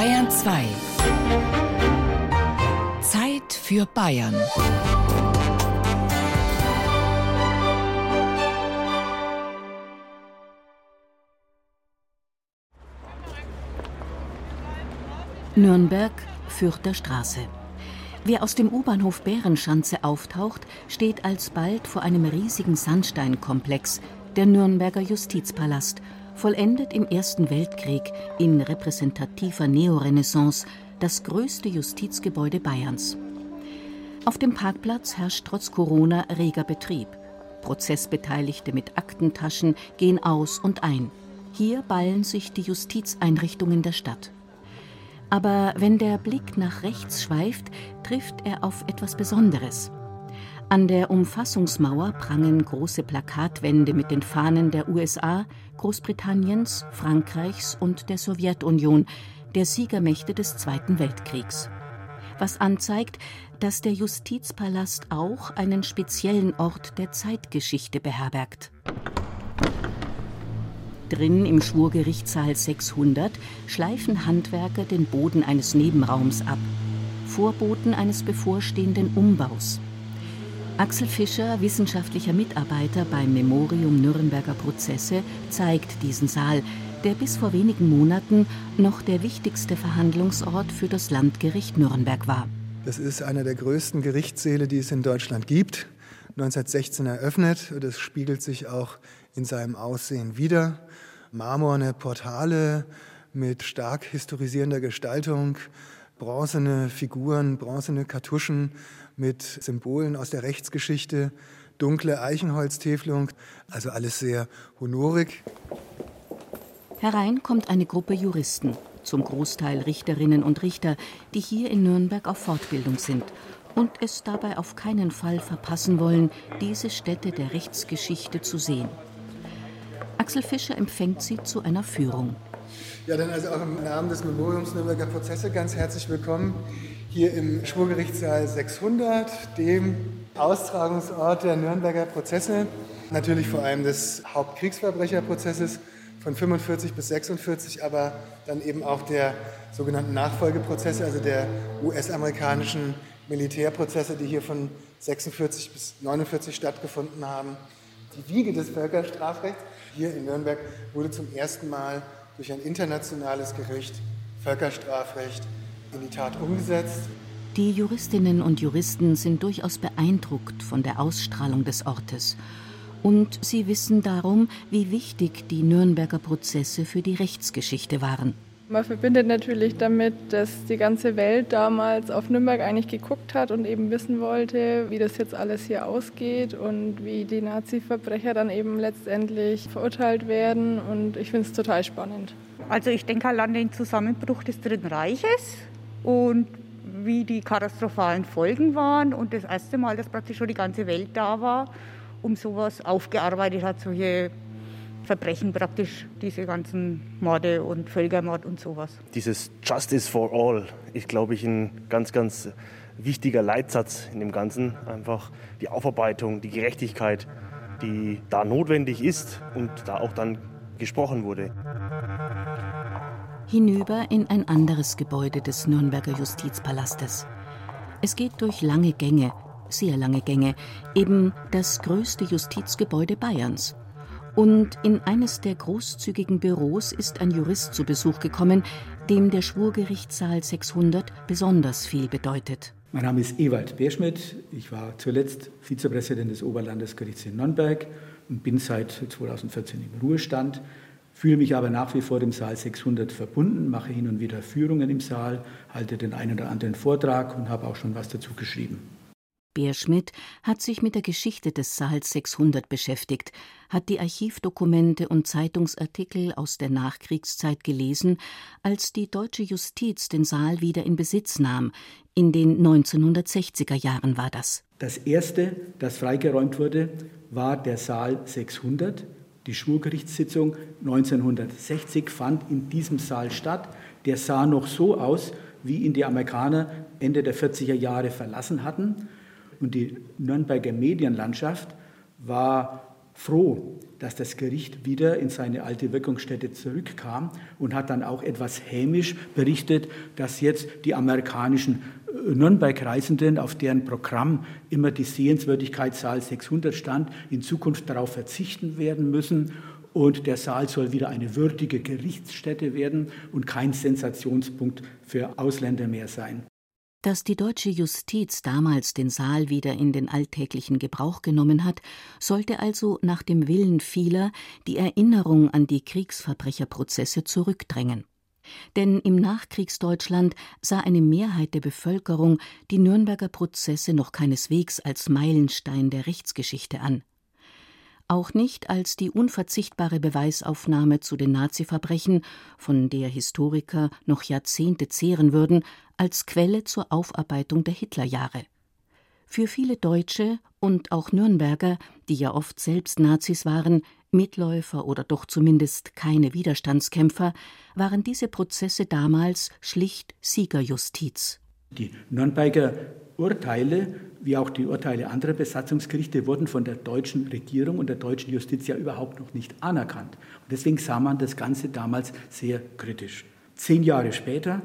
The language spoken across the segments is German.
Bayern 2. Zeit für Bayern. Nürnberg, Fürther Straße. Wer aus dem U-Bahnhof Bärenschanze auftaucht, steht alsbald vor einem riesigen Sandsteinkomplex, der Nürnberger Justizpalast, vollendet im Ersten Weltkrieg in repräsentativer Neorenaissance das größte Justizgebäude Bayerns. Auf dem Parkplatz herrscht trotz Corona reger Betrieb. Prozessbeteiligte mit Aktentaschen gehen aus und ein. Hier ballen sich die Justizeinrichtungen der Stadt. Aber wenn der Blick nach rechts schweift, trifft er auf etwas Besonderes. An der Umfassungsmauer prangen große Plakatwände mit den Fahnen der USA, Großbritanniens, Frankreichs und der Sowjetunion, der Siegermächte des Zweiten Weltkriegs. Was anzeigt, dass der Justizpalast auch einen speziellen Ort der Zeitgeschichte beherbergt. Drin im Schwurgerichtssaal 600 schleifen Handwerker den Boden eines Nebenraums ab. Vorboten eines bevorstehenden Umbaus. Axel Fischer, wissenschaftlicher Mitarbeiter beim Memorium Nürnberger Prozesse, zeigt diesen Saal, der bis vor wenigen Monaten noch der wichtigste Verhandlungsort für das Landgericht Nürnberg war. Das ist einer der größten Gerichtssäle, die es in Deutschland gibt. 1916 eröffnet. Das spiegelt sich auch in seinem Aussehen wider. Marmorne Portale mit stark historisierender Gestaltung, bronzene Figuren, bronzene Kartuschen mit Symbolen aus der Rechtsgeschichte, dunkle Eichenholztäfelung, also alles sehr honorig. Herein kommt eine Gruppe Juristen, zum Großteil Richterinnen und Richter, die hier in Nürnberg auf Fortbildung sind und es dabei auf keinen Fall verpassen wollen, diese Stätte der Rechtsgeschichte zu sehen. Axel Fischer empfängt sie zu einer Führung. Ja, dann also auch im Namen des Memoriums Nürnberger Prozesse ganz herzlich willkommen hier im Schwurgerichtssaal 600, dem Austragungsort der Nürnberger Prozesse, natürlich vor allem des Hauptkriegsverbrecherprozesses von 45 bis 46, aber dann eben auch der sogenannten Nachfolgeprozesse, also der US-amerikanischen Militärprozesse, die hier von 46 bis 49 stattgefunden haben. Die Wiege des Völkerstrafrechts hier in Nürnberg wurde zum ersten Mal durch ein internationales Gericht Völkerstrafrecht in die Tat umgesetzt. Die Juristinnen und Juristen sind durchaus beeindruckt von der Ausstrahlung des Ortes. Und sie wissen darum, wie wichtig die Nürnberger Prozesse für die Rechtsgeschichte waren. Man verbindet natürlich damit, dass die ganze Welt damals auf Nürnberg eigentlich geguckt hat und eben wissen wollte, wie das jetzt alles hier ausgeht und wie die Nazi-Verbrecher dann eben letztendlich verurteilt werden. Und ich finde es total spannend. Also ich denke an den Zusammenbruch des Dritten Reiches und wie die katastrophalen Folgen waren und das erste Mal, dass praktisch schon die ganze Welt da war, um sowas aufgearbeitet hat, solche Verbrechen praktisch, diese ganzen Morde und Völkermord und sowas. Dieses Justice for All ist, glaube ich, ein ganz, ganz wichtiger Leitsatz in dem Ganzen. Einfach die Aufarbeitung, die Gerechtigkeit, die da notwendig ist und da auch dann gesprochen wurde. Hinüber in ein anderes Gebäude des Nürnberger Justizpalastes. Es geht durch lange Gänge, sehr lange Gänge, eben das größte Justizgebäude Bayerns. Und in eines der großzügigen Büros ist ein Jurist zu Besuch gekommen, dem der Schwurgerichtssaal 600 besonders viel bedeutet. Mein Name ist Ewald Beerschmidt. Ich war zuletzt Vizepräsident des Oberlandesgerichts in Nürnberg und bin seit 2014 im Ruhestand. Fühle mich aber nach wie vor dem Saal 600 verbunden, mache hin und wieder Führungen im Saal, halte den einen oder anderen Vortrag und habe auch schon was dazu geschrieben. Beerschmidt hat sich mit der Geschichte des Saals 600 beschäftigt, hat die Archivdokumente und Zeitungsartikel aus der Nachkriegszeit gelesen, als die deutsche Justiz den Saal wieder in Besitz nahm. In den 1960er Jahren war das. Das erste, das freigeräumt wurde, war der Saal 600. Die Schwurgerichtssitzung 1960 fand in diesem Saal statt. Der sah noch so aus, wie ihn die Amerikaner Ende der 40er Jahre verlassen hatten. Und die Nürnberger Medienlandschaft war froh, dass das Gericht wieder in seine alte Wirkungsstätte zurückkam und hat dann auch etwas hämisch berichtet, dass jetzt die amerikanischen Nürnberg-Reisenden, auf deren Programm immer die Sehenswürdigkeit Saal 600 stand, in Zukunft darauf verzichten werden müssen. Und der Saal soll wieder eine würdige Gerichtsstätte werden und kein Sensationspunkt für Ausländer mehr sein. Dass die deutsche Justiz damals den Saal wieder in den alltäglichen Gebrauch genommen hat, sollte also nach dem Willen vieler die Erinnerung an die Kriegsverbrecherprozesse zurückdrängen. Denn im Nachkriegsdeutschland sah eine Mehrheit der Bevölkerung die Nürnberger Prozesse noch keineswegs als Meilenstein der Rechtsgeschichte an auch nicht als die unverzichtbare Beweisaufnahme zu den Naziverbrechen, von der Historiker noch Jahrzehnte zehren würden, als Quelle zur Aufarbeitung der Hitlerjahre. Für viele Deutsche und auch Nürnberger, die ja oft selbst Nazis waren, Mitläufer oder doch zumindest keine Widerstandskämpfer, waren diese Prozesse damals schlicht Siegerjustiz. Die Nürnberger Urteile, wie auch die Urteile anderer Besatzungsgerichte, wurden von der deutschen Regierung und der deutschen Justiz ja überhaupt noch nicht anerkannt. Und deswegen sah man das Ganze damals sehr kritisch. Zehn Jahre später,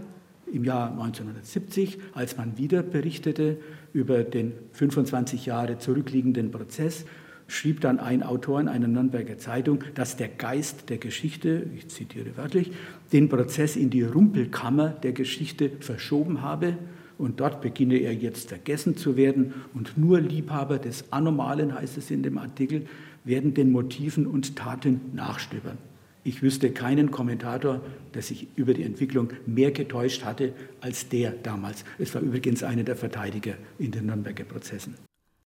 im Jahr 1970, als man wieder berichtete über den 25 Jahre zurückliegenden Prozess, schrieb dann ein Autor in einer Nürnberger Zeitung, dass der Geist der Geschichte, ich zitiere wörtlich, den Prozess in die Rumpelkammer der Geschichte verschoben habe und dort beginne er jetzt vergessen zu werden und nur Liebhaber des Anormalen, heißt es in dem Artikel, werden den Motiven und Taten nachstöbern. Ich wüsste keinen Kommentator, der sich über die Entwicklung mehr getäuscht hatte als der damals. Es war übrigens einer der Verteidiger in den Nürnberger Prozessen.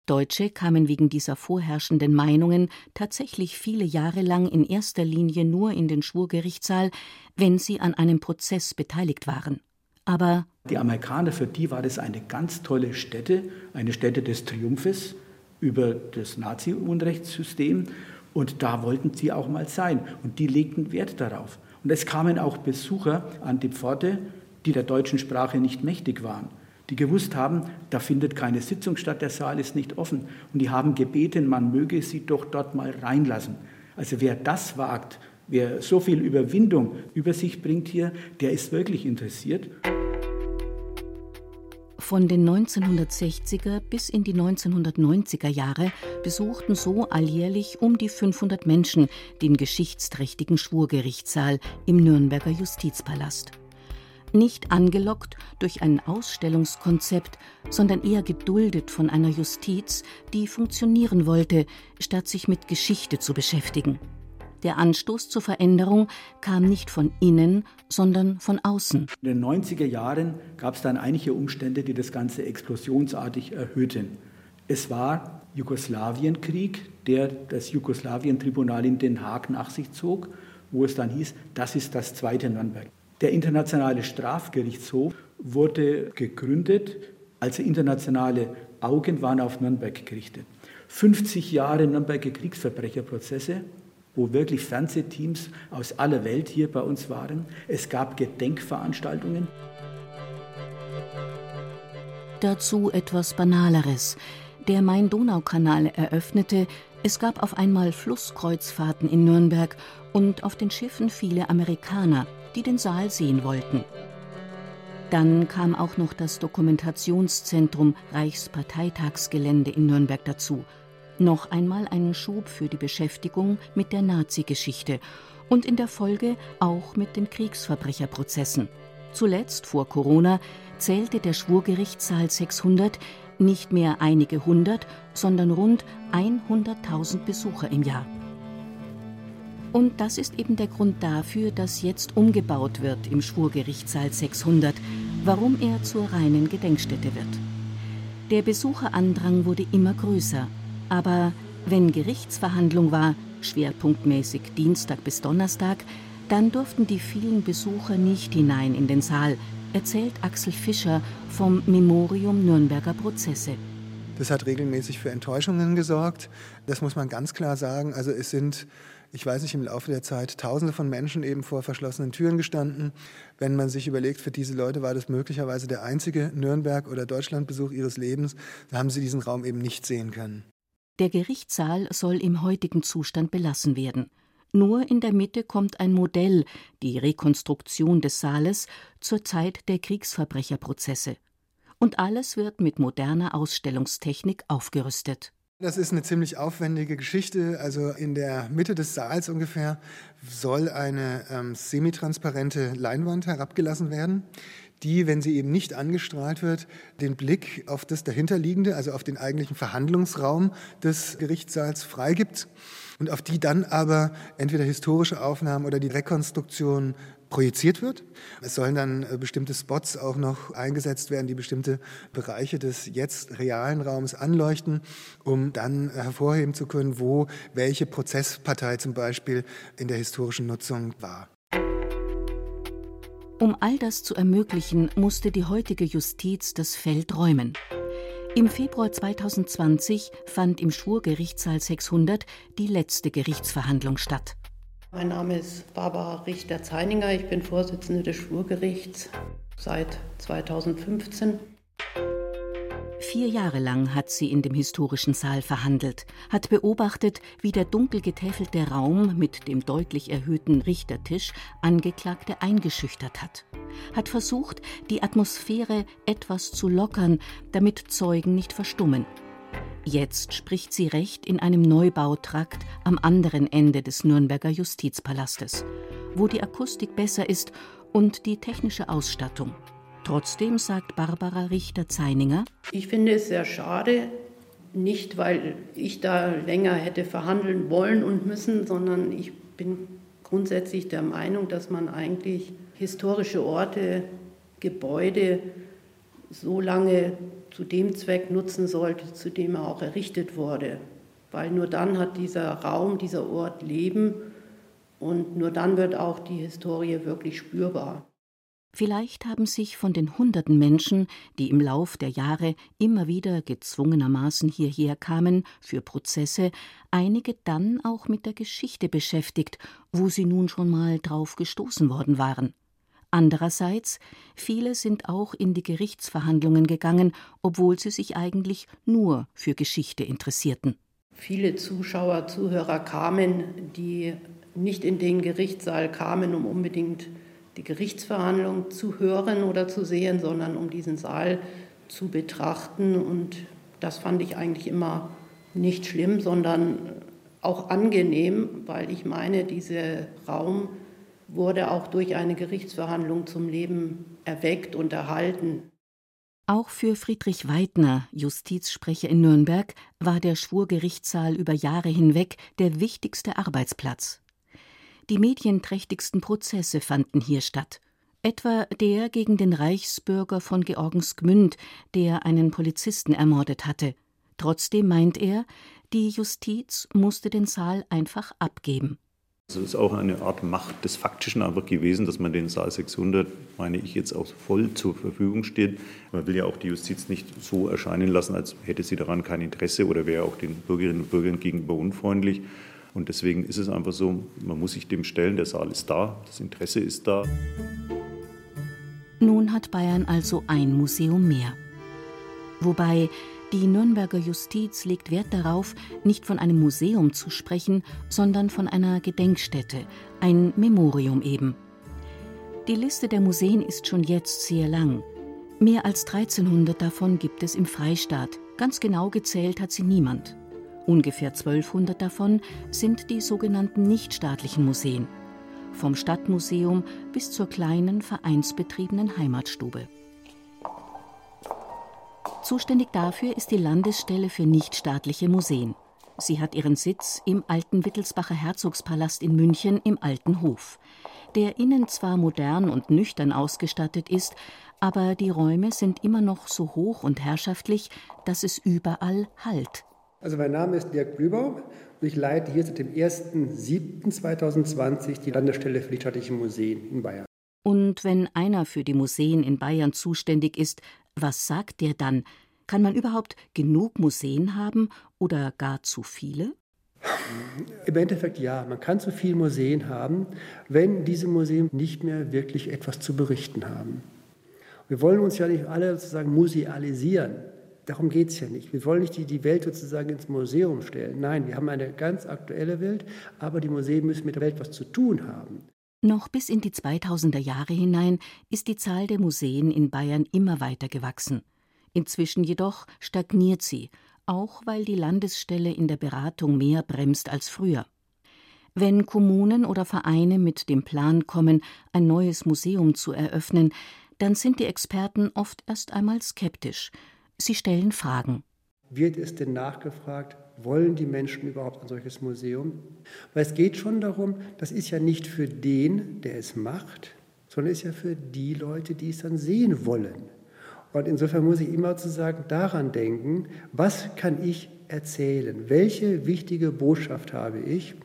Deutsche kamen wegen dieser vorherrschenden Meinungen tatsächlich viele Jahre lang in erster Linie nur in den Schwurgerichtssaal, wenn sie an einem Prozess beteiligt waren. Aber die Amerikaner, für die war das eine ganz tolle Stätte, eine Stätte des Triumphes über das Nazi-Unrechtssystem. Und da wollten sie auch mal sein. Und die legten Wert darauf. Und es kamen auch Besucher an die Pforte, die der deutschen Sprache nicht mächtig waren die gewusst haben, da findet keine Sitzung statt, der Saal ist nicht offen. Und die haben gebeten, man möge sie doch dort mal reinlassen. Also wer das wagt, wer so viel Überwindung über sich bringt hier, der ist wirklich interessiert. Von den 1960er bis in die 1990er Jahre besuchten so alljährlich um die 500 Menschen den geschichtsträchtigen Schwurgerichtssaal im Nürnberger Justizpalast nicht angelockt durch ein Ausstellungskonzept, sondern eher geduldet von einer Justiz, die funktionieren wollte, statt sich mit Geschichte zu beschäftigen. Der Anstoß zur Veränderung kam nicht von innen, sondern von außen. In den 90er Jahren gab es dann einige Umstände, die das Ganze explosionsartig erhöhten. Es war Jugoslawienkrieg, der das Jugoslawien-Tribunal in Den Haag nach sich zog, wo es dann hieß, das ist das zweite Nürnberg. Der Internationale Strafgerichtshof wurde gegründet, also internationale Augen waren auf Nürnberg gerichtet. 50 Jahre Nürnberger Kriegsverbrecherprozesse, wo wirklich Fernsehteams aus aller Welt hier bei uns waren. Es gab Gedenkveranstaltungen. Dazu etwas Banaleres. Der Main-Donau-Kanal eröffnete, es gab auf einmal Flusskreuzfahrten in Nürnberg und auf den Schiffen viele Amerikaner, die den Saal sehen wollten. Dann kam auch noch das Dokumentationszentrum Reichsparteitagsgelände in Nürnberg dazu. Noch einmal einen Schub für die Beschäftigung mit der Nazi-Geschichte und in der Folge auch mit den Kriegsverbrecherprozessen. Zuletzt, vor Corona, zählte der Schwurgerichtssaal 600 nicht mehr einige hundert, sondern rund 100.000 Besucher im Jahr. Und das ist eben der Grund dafür, dass jetzt umgebaut wird im Schwurgerichtssaal 600, warum er zur reinen Gedenkstätte wird. Der Besucherandrang wurde immer größer, aber wenn Gerichtsverhandlung war, schwerpunktmäßig Dienstag bis Donnerstag, dann durften die vielen Besucher nicht hinein in den Saal, erzählt Axel Fischer vom Memorium Nürnberger Prozesse. Das hat regelmäßig für Enttäuschungen gesorgt. Das muss man ganz klar sagen. Also es sind ich weiß nicht, im Laufe der Zeit Tausende von Menschen eben vor verschlossenen Türen gestanden. Wenn man sich überlegt, für diese Leute war das möglicherweise der einzige Nürnberg- oder Deutschlandbesuch ihres Lebens, da haben sie diesen Raum eben nicht sehen können. Der Gerichtssaal soll im heutigen Zustand belassen werden. Nur in der Mitte kommt ein Modell, die Rekonstruktion des Saales zur Zeit der Kriegsverbrecherprozesse. Und alles wird mit moderner Ausstellungstechnik aufgerüstet. Das ist eine ziemlich aufwendige Geschichte. Also in der Mitte des Saals ungefähr soll eine ähm, semitransparente Leinwand herabgelassen werden, die, wenn sie eben nicht angestrahlt wird, den Blick auf das dahinterliegende, also auf den eigentlichen Verhandlungsraum des Gerichtssaals freigibt und auf die dann aber entweder historische Aufnahmen oder die Rekonstruktion projiziert wird. Es sollen dann äh, bestimmte Spots auch noch eingesetzt werden, die bestimmte Bereiche des jetzt realen Raums anleuchten, um dann hervorheben zu können, wo welche Prozesspartei zum Beispiel in der historischen Nutzung war. Um all das zu ermöglichen, musste die heutige Justiz das Feld räumen. Im Februar 2020 fand im Schwurgerichtssaal 600 die letzte Gerichtsverhandlung statt. Mein Name ist Barbara Richter-Zeininger. Ich bin Vorsitzende des Schwurgerichts seit 2015. Vier Jahre lang hat sie in dem historischen Saal verhandelt, hat beobachtet, wie der dunkel getäfelte Raum mit dem deutlich erhöhten Richtertisch Angeklagte eingeschüchtert hat, hat versucht, die Atmosphäre etwas zu lockern, damit Zeugen nicht verstummen. Jetzt spricht sie Recht in einem Neubautrakt am anderen Ende des Nürnberger Justizpalastes, wo die Akustik besser ist und die technische Ausstattung. Trotzdem sagt Barbara Richter-Zeininger: Ich finde es sehr schade, nicht weil ich da länger hätte verhandeln wollen und müssen, sondern ich bin grundsätzlich der Meinung, dass man eigentlich historische Orte, Gebäude so lange zu dem Zweck nutzen sollte, zu dem er auch errichtet wurde. Weil nur dann hat dieser Raum, dieser Ort Leben und nur dann wird auch die Historie wirklich spürbar. Vielleicht haben sich von den hunderten Menschen, die im Lauf der Jahre immer wieder gezwungenermaßen hierher kamen für Prozesse, einige dann auch mit der Geschichte beschäftigt, wo sie nun schon mal drauf gestoßen worden waren. Andererseits, viele sind auch in die Gerichtsverhandlungen gegangen, obwohl sie sich eigentlich nur für Geschichte interessierten. Viele Zuschauer, Zuhörer kamen, die nicht in den Gerichtssaal kamen, um unbedingt die Gerichtsverhandlung zu hören oder zu sehen, sondern um diesen Saal zu betrachten. Und das fand ich eigentlich immer nicht schlimm, sondern auch angenehm, weil ich meine, dieser Raum wurde auch durch eine Gerichtsverhandlung zum Leben erweckt und erhalten. Auch für Friedrich Weidner, Justizsprecher in Nürnberg, war der Schwurgerichtssaal über Jahre hinweg der wichtigste Arbeitsplatz. Die medienträchtigsten Prozesse fanden hier statt, etwa der gegen den Reichsbürger von Georgensgmünd, der einen Polizisten ermordet hatte. Trotzdem meint er, die Justiz musste den Saal einfach abgeben. Also es ist auch eine Art Macht des Faktischen einfach gewesen, dass man den Saal 600, meine ich, jetzt auch voll zur Verfügung steht. Man will ja auch die Justiz nicht so erscheinen lassen, als hätte sie daran kein Interesse oder wäre auch den Bürgerinnen und Bürgern gegenüber unfreundlich. Und deswegen ist es einfach so, man muss sich dem stellen, der Saal ist da, das Interesse ist da. Nun hat Bayern also ein Museum mehr. Wobei die Nürnberger Justiz legt Wert darauf, nicht von einem Museum zu sprechen, sondern von einer Gedenkstätte, ein Memorium eben. Die Liste der Museen ist schon jetzt sehr lang. Mehr als 1300 davon gibt es im Freistaat. Ganz genau gezählt hat sie niemand. Ungefähr 1200 davon sind die sogenannten nichtstaatlichen Museen. Vom Stadtmuseum bis zur kleinen vereinsbetriebenen Heimatstube. Zuständig dafür ist die Landesstelle für nichtstaatliche Museen. Sie hat ihren Sitz im alten Wittelsbacher Herzogspalast in München im Alten Hof, der innen zwar modern und nüchtern ausgestattet ist, aber die Räume sind immer noch so hoch und herrschaftlich, dass es überall hallt. Also mein Name ist Dirk Blübaum und ich leite hier seit dem 1.7.2020 die Landesstelle für nichtstaatliche Museen in Bayern. Und wenn einer für die Museen in Bayern zuständig ist, was sagt der dann? Kann man überhaupt genug Museen haben oder gar zu viele? Im Endeffekt ja, man kann zu viele Museen haben, wenn diese Museen nicht mehr wirklich etwas zu berichten haben. Wir wollen uns ja nicht alle sozusagen musealisieren. Darum geht es ja nicht. Wir wollen nicht die, die Welt sozusagen ins Museum stellen. Nein, wir haben eine ganz aktuelle Welt, aber die Museen müssen mit der Welt was zu tun haben. Noch bis in die 2000er Jahre hinein ist die Zahl der Museen in Bayern immer weiter gewachsen. Inzwischen jedoch stagniert sie, auch weil die Landesstelle in der Beratung mehr bremst als früher. Wenn Kommunen oder Vereine mit dem Plan kommen, ein neues Museum zu eröffnen, dann sind die Experten oft erst einmal skeptisch. Sie stellen Fragen. Wird es denn nachgefragt, wollen die Menschen überhaupt ein solches Museum? Weil es geht schon darum, das ist ja nicht für den, der es macht, sondern ist ja für die Leute, die es dann sehen wollen. Und insofern muss ich immer sozusagen daran denken, was kann ich erzählen? Welche wichtige Botschaft habe ich?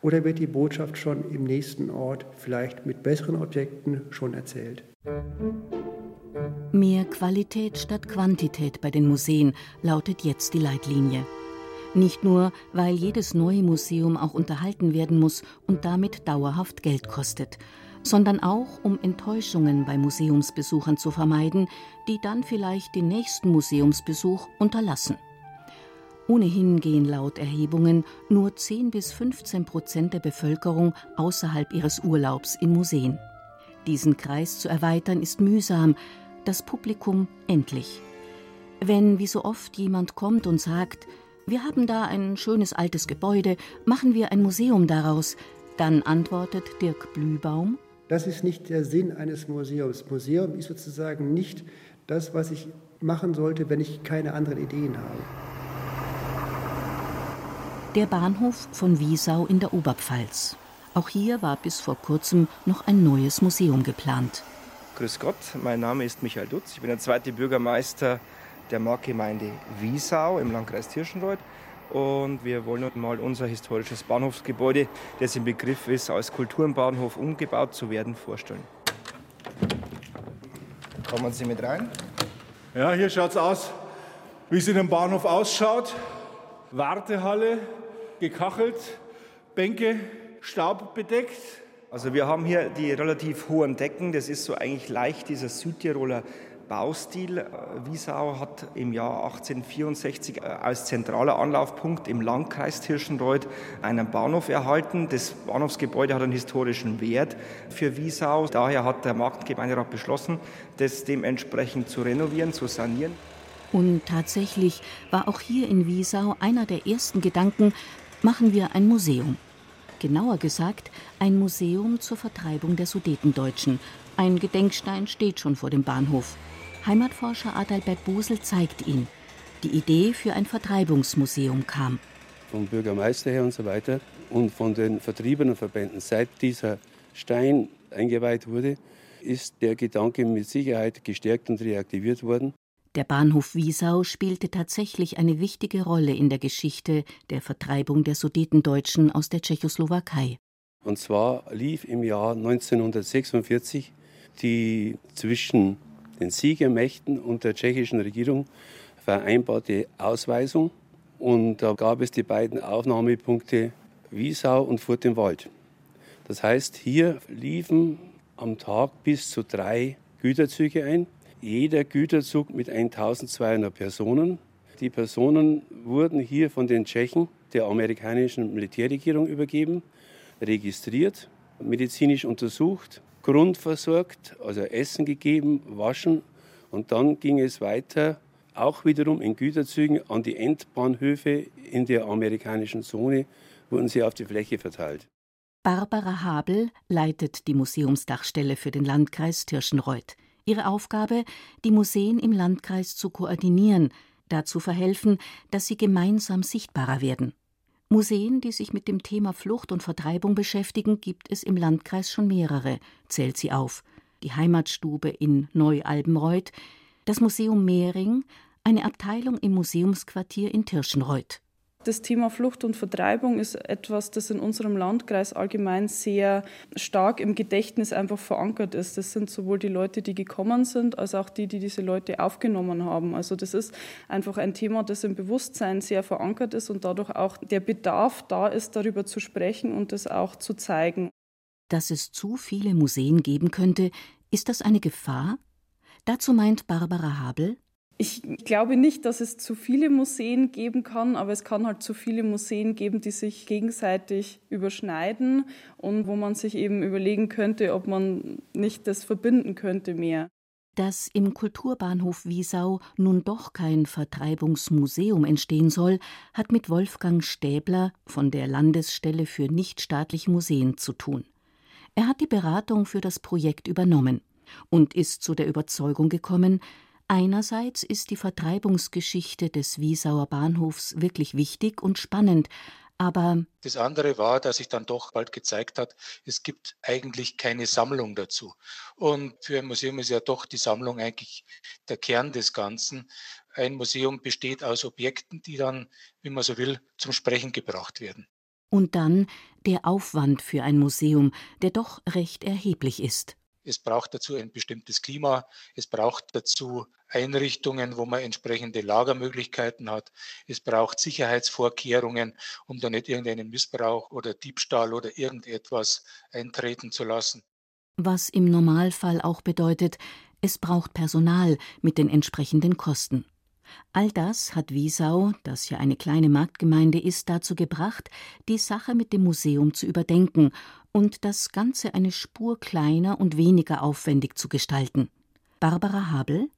Oder wird die Botschaft schon im nächsten Ort vielleicht mit besseren Objekten schon erzählt? Mehr Qualität statt Quantität bei den Museen lautet jetzt die Leitlinie. Nicht nur, weil jedes neue Museum auch unterhalten werden muss und damit dauerhaft Geld kostet, sondern auch, um Enttäuschungen bei Museumsbesuchern zu vermeiden, die dann vielleicht den nächsten Museumsbesuch unterlassen. Ohnehin gehen laut Erhebungen nur 10 bis 15 Prozent der Bevölkerung außerhalb ihres Urlaubs in Museen. Diesen Kreis zu erweitern ist mühsam, das Publikum endlich. Wenn wie so oft jemand kommt und sagt, wir haben da ein schönes altes Gebäude, machen wir ein Museum daraus, dann antwortet Dirk Blühbaum, das ist nicht der Sinn eines Museums. Museum ist sozusagen nicht das, was ich machen sollte, wenn ich keine anderen Ideen habe. Der Bahnhof von Wiesau in der Oberpfalz. Auch hier war bis vor kurzem noch ein neues Museum geplant. Grüß Gott, mein Name ist Michael Dutz. Ich bin der zweite Bürgermeister der Marktgemeinde Wiesau im Landkreis Tirschenreuth. Und wir wollen heute mal unser historisches Bahnhofsgebäude, das im Begriff ist, als Kulturenbahnhof umgebaut zu werden, vorstellen. Kommen Sie mit rein. Ja, hier schaut es aus, wie es in einem Bahnhof ausschaut. Wartehalle, gekachelt, Bänke, staubbedeckt. Also wir haben hier die relativ hohen Decken. Das ist so eigentlich leicht dieser Südtiroler Baustil. Wiesau hat im Jahr 1864 äh, als zentraler Anlaufpunkt im Landkreis Tirschenreuth einen Bahnhof erhalten. Das Bahnhofsgebäude hat einen historischen Wert für Wiesau. Daher hat der Marktgemeinderat beschlossen, das dementsprechend zu renovieren, zu sanieren. Und tatsächlich war auch hier in Wiesau einer der ersten Gedanken, machen wir ein Museum. Genauer gesagt, ein Museum zur Vertreibung der Sudetendeutschen. Ein Gedenkstein steht schon vor dem Bahnhof. Heimatforscher Adalbert Busel zeigt ihn. Die Idee für ein Vertreibungsmuseum kam. Vom Bürgermeister her und so weiter und von den vertriebenen Verbänden. Seit dieser Stein eingeweiht wurde, ist der Gedanke mit Sicherheit gestärkt und reaktiviert worden. Der Bahnhof Wiesau spielte tatsächlich eine wichtige Rolle in der Geschichte der Vertreibung der Sudetendeutschen aus der Tschechoslowakei. Und zwar lief im Jahr 1946 die zwischen den Siegermächten und der tschechischen Regierung vereinbarte Ausweisung. Und da gab es die beiden Aufnahmepunkte Wiesau und Furt im Wald. Das heißt, hier liefen am Tag bis zu drei Güterzüge ein. Jeder Güterzug mit 1200 Personen. Die Personen wurden hier von den Tschechen der amerikanischen Militärregierung übergeben, registriert, medizinisch untersucht grundversorgt, also Essen gegeben, waschen und dann ging es weiter, auch wiederum in Güterzügen an die Endbahnhöfe in der amerikanischen Zone wurden sie auf die Fläche verteilt. Barbara Habel leitet die Museumsdachstelle für den Landkreis Tirschenreuth. Ihre Aufgabe, die Museen im Landkreis zu koordinieren, dazu verhelfen, dass sie gemeinsam sichtbarer werden. Museen, die sich mit dem Thema Flucht und Vertreibung beschäftigen, gibt es im Landkreis schon mehrere, zählt sie auf. Die Heimatstube in Neu-Albenreuth, das Museum Mehring, eine Abteilung im Museumsquartier in Tirschenreuth. Das Thema Flucht und Vertreibung ist etwas, das in unserem Landkreis allgemein sehr stark im Gedächtnis einfach verankert ist. Das sind sowohl die Leute, die gekommen sind, als auch die, die diese Leute aufgenommen haben. Also das ist einfach ein Thema, das im Bewusstsein sehr verankert ist und dadurch auch der Bedarf da ist, darüber zu sprechen und das auch zu zeigen. Dass es zu viele Museen geben könnte, ist das eine Gefahr? Dazu meint Barbara Habel, Ich glaube nicht, dass es zu viele Museen geben kann, aber es kann halt zu viele Museen geben, die sich gegenseitig überschneiden und wo man sich eben überlegen könnte, ob man nicht das verbinden könnte mehr. Dass im Kulturbahnhof Wiesau nun doch kein Vertreibungsmuseum entstehen soll, hat mit Wolfgang Stäbler von der Landesstelle für nichtstaatliche Museen zu tun. Er hat die Beratung für das Projekt übernommen und ist zu der Überzeugung gekommen, einerseits ist die Vertreibungsgeschichte des Wiesauer Bahnhofs wirklich wichtig und spannend, aber das andere war, dass sich dann doch bald gezeigt hat, es gibt eigentlich keine Sammlung dazu. Und für ein Museum ist ja doch die Sammlung eigentlich der Kern des Ganzen. Ein Museum besteht aus Objekten, die dann, wie man so will, zum Sprechen gebracht werden. Und dann der Aufwand für ein Museum, der doch recht erheblich ist. Es braucht dazu ein bestimmtes Klima. Es braucht dazu Einrichtungen, wo man entsprechende Lagermöglichkeiten hat. Es braucht Sicherheitsvorkehrungen, um da nicht irgendeinen Missbrauch oder Diebstahl oder irgendetwas eintreten zu lassen. Was im Normalfall auch bedeutet, es braucht Personal mit den entsprechenden Kosten. All das hat Wiesau, das ja eine kleine Marktgemeinde ist, dazu gebracht, die Sache mit dem Museum zu überdenken und das Ganze eine Spur kleiner und weniger aufwendig zu gestalten. Barbara Habel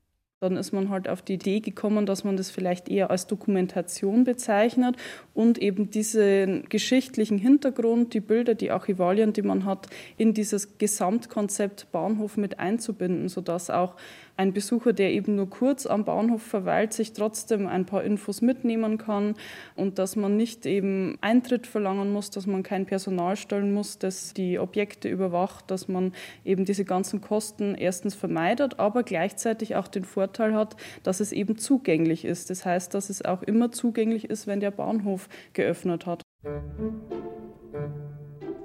dann ist man halt auf die Idee gekommen, dass man das vielleicht eher als Dokumentation bezeichnet und eben diesen geschichtlichen Hintergrund, die Bilder, die Archivalien, die man hat, in dieses Gesamtkonzept Bahnhof mit einzubinden, sodass auch ein Besucher, der eben nur kurz am Bahnhof verweilt, sich trotzdem ein paar Infos mitnehmen kann und dass man nicht eben Eintritt verlangen muss, dass man kein Personal stellen muss, das die Objekte überwacht, dass man eben diese ganzen Kosten erstens vermeidet, aber gleichzeitig auch den Vorteil hat, dass es eben zugänglich ist. Das heißt, dass es auch immer zugänglich ist, wenn der Bahnhof geöffnet hat.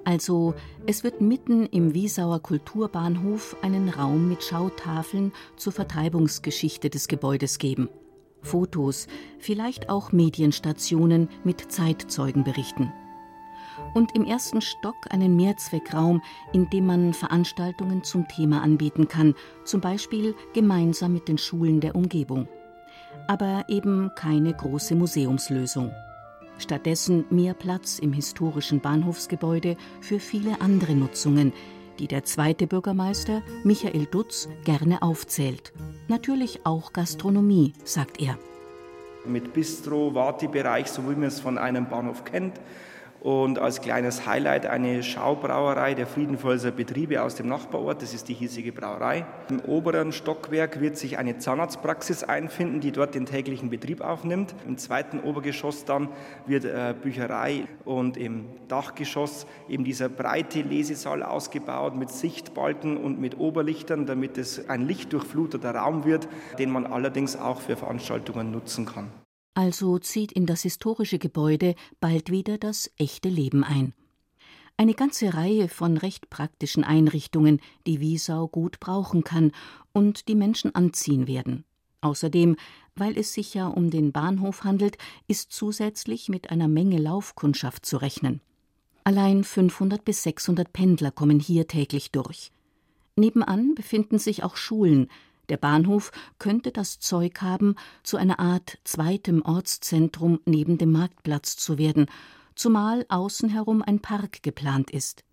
Also, es wird mitten im Wiesauer Kulturbahnhof einen Raum mit Schautafeln zur Vertreibungsgeschichte des Gebäudes geben. Fotos, vielleicht auch Medienstationen mit Zeitzeugenberichten. Und im ersten Stock einen Mehrzweckraum, in dem man Veranstaltungen zum Thema anbieten kann, zum Beispiel gemeinsam mit den Schulen der Umgebung. Aber eben keine große Museumslösung. Stattdessen mehr Platz im historischen Bahnhofsgebäude für viele andere Nutzungen, die der zweite Bürgermeister Michael Dutz gerne aufzählt. Natürlich auch Gastronomie, sagt er. Mit Bistro, Wartebereich, so wie man es von einem Bahnhof kennt, und als kleines Highlight eine Schaubrauerei der Friedenfelser Betriebe aus dem Nachbarort. Das ist die hiesige Brauerei. Im oberen Stockwerk wird sich eine Zahnarztpraxis einfinden, die dort den täglichen Betrieb aufnimmt. Im zweiten Obergeschoss dann wird äh, Bücherei und im Dachgeschoss eben dieser breite Lesesaal ausgebaut mit Sichtbalken und mit Oberlichtern, damit es ein lichtdurchfluteter Raum wird, den man allerdings auch für Veranstaltungen nutzen kann. Also zieht in das historische Gebäude bald wieder das echte Leben ein. Eine ganze Reihe von recht praktischen Einrichtungen, die Wiesau gut brauchen kann und die Menschen anziehen werden. Außerdem, weil es sich ja um den Bahnhof handelt, ist zusätzlich mit einer Menge Laufkundschaft zu rechnen. Allein 500 bis 600 Pendler kommen hier täglich durch. Nebenan befinden sich auch Schulen, der Bahnhof könnte das Zeug haben, zu einer Art zweitem Ortszentrum neben dem Marktplatz zu werden, zumal außen herum ein Park geplant ist.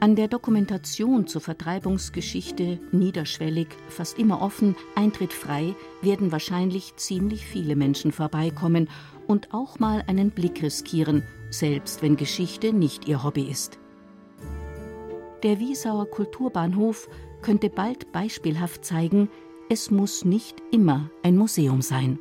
An der Dokumentation zur Vertreibungsgeschichte niederschwellig, fast immer offen, Eintritt frei, werden wahrscheinlich ziemlich viele Menschen vorbeikommen und auch mal einen Blick riskieren, selbst wenn Geschichte nicht ihr Hobby ist. Der Wiesauer Kulturbahnhof könnte bald beispielhaft zeigen, es muss nicht immer ein Museum sein.